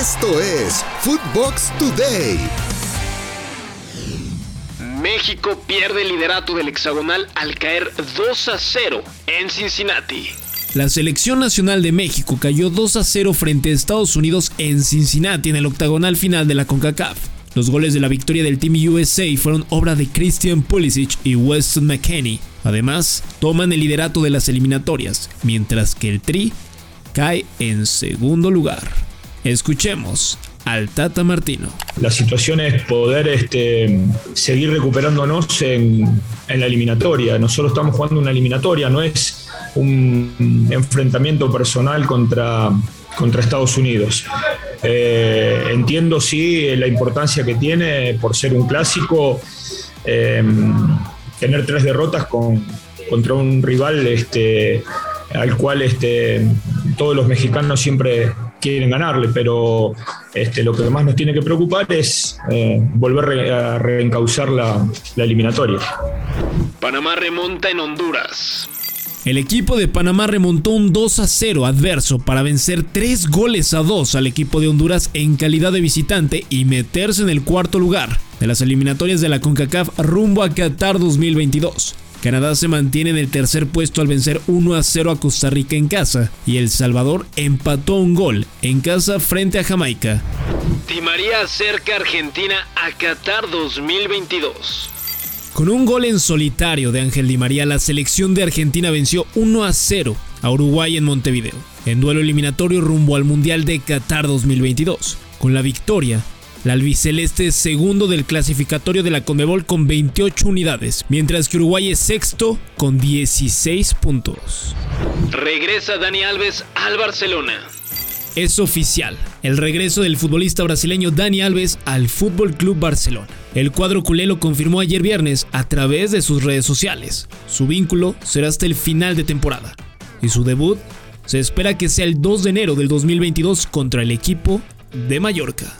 Esto es Footbox Today. México pierde el liderato del hexagonal al caer 2 a 0 en Cincinnati. La selección nacional de México cayó 2 a 0 frente a Estados Unidos en Cincinnati en el octagonal final de la CONCACAF. Los goles de la victoria del Team USA fueron obra de Christian Pulisic y Weston McKenney. Además, toman el liderato de las eliminatorias, mientras que el Tri cae en segundo lugar. Escuchemos al Tata Martino. La situación es poder este, seguir recuperándonos en, la eliminatoria. Nosotros estamos jugando una eliminatoria, no es un enfrentamiento personal contra, contra Estados Unidos. Eh, entiendo sí la importancia que tiene por ser un clásico, em, tener tres derrotas con, contra un rival este, al cual este, todos los mexicanos siempre quieren ganarle, pero este, lo que más nos tiene que preocupar es eh, volver a reencauzar la, la eliminatoria. Panamá remonta en Honduras. El equipo de Panamá remontó un 2 a 0 adverso para vencer 3 goles a 2 al equipo de Honduras en calidad de visitante y meterse en el cuarto lugar de las eliminatorias de la CONCACAF rumbo a Qatar 2022. Canadá se mantiene en el tercer puesto al vencer 1 a 0 a Costa Rica en casa y El Salvador empató un gol en casa frente a Jamaica. Di María acerca Argentina a Qatar 2022. Con un gol en solitario de Ángel Di María, la selección de Argentina venció 1 a 0 a Uruguay en Montevideo, en duelo eliminatorio rumbo al Mundial de Qatar 2022. Con la victoria, la albiceleste es segundo del clasificatorio de la Conmebol con 28 unidades, mientras que Uruguay es sexto con 16 puntos. Regresa Dani Alves al Barcelona. Es oficial el regreso del futbolista brasileño Dani Alves al Fútbol Club Barcelona. El cuadro culé lo confirmó ayer viernes a través de sus redes sociales. Su vínculo será hasta el final de temporada y su debut se espera que sea el 2 de enero del 2022 contra el equipo de Mallorca.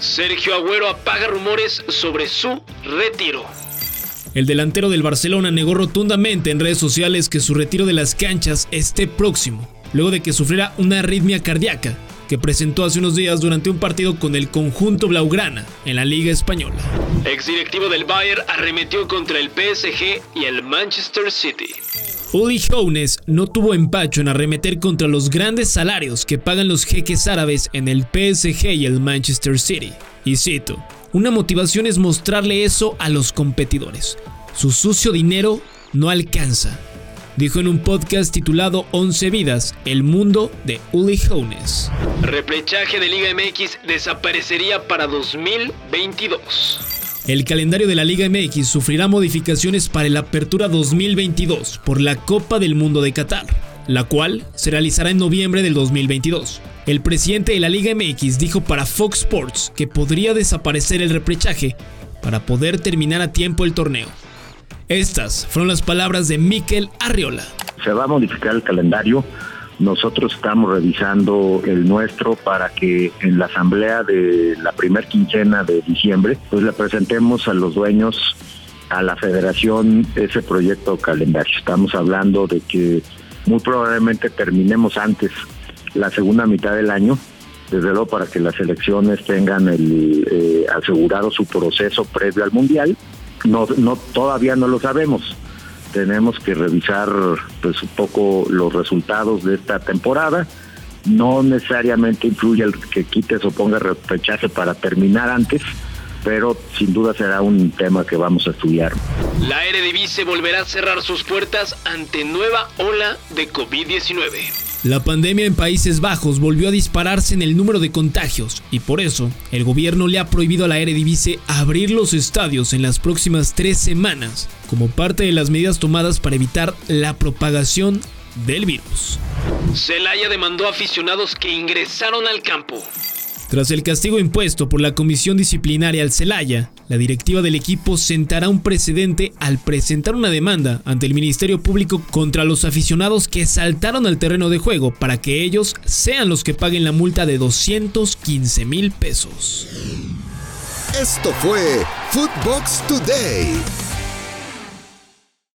Sergio Agüero apaga rumores sobre su retiro. El delantero del Barcelona negó rotundamente en redes sociales que su retiro de las canchas esté próximo, luego de que sufriera una arritmia cardíaca que presentó hace unos días durante un partido con el conjunto Blaugrana en la Liga Española. Exdirectivo del Bayern arremetió contra el PSG y el Manchester City. Uli Hoeneß no tuvo empacho en arremeter contra los grandes salarios que pagan los jeques árabes en el PSG y el Manchester City. Y cito, una motivación es mostrarle eso a los competidores. Su sucio dinero no alcanza. Dijo en un podcast titulado 11 vidas, el mundo de Uli Hoeneß. Replechaje de Liga MX desaparecería para 2022. El calendario de la Liga MX sufrirá modificaciones para la Apertura 2022 por la Copa del Mundo de Qatar, la cual se realizará en noviembre del 2022. El presidente de la Liga MX dijo para Fox Sports que podría desaparecer el reprechaje para poder terminar a tiempo el torneo. Estas fueron las palabras de Mikel Arriola. Se va a modificar el calendario nosotros estamos revisando el nuestro para que en la asamblea de la primer quincena de diciembre, pues le presentemos a los dueños, a la federación, ese proyecto calendario. Estamos hablando de que muy probablemente terminemos antes la segunda mitad del año, desde luego para que las elecciones tengan el, eh, asegurado su proceso previo al Mundial. No, no, todavía no lo sabemos tenemos que revisar pues un poco los resultados de esta temporada. No necesariamente influye el que quites o ponga rechace para terminar antes, pero sin duda será un tema que vamos a estudiar. La Eredivisie volverá a cerrar sus puertas ante nueva ola de COVID-19. La pandemia en Países Bajos volvió a dispararse en el número de contagios y por eso el gobierno le ha prohibido a la Eredivisie abrir los estadios en las próximas tres semanas como parte de las medidas tomadas para evitar la propagación del virus. Celaya demandó a aficionados que ingresaron al campo. Tras el castigo impuesto por la comisión disciplinaria al Celaya, la directiva del equipo sentará un precedente al presentar una demanda ante el Ministerio Público contra los aficionados que saltaron al terreno de juego para que ellos sean los que paguen la multa de 215 mil pesos. Esto fue Footbox Today.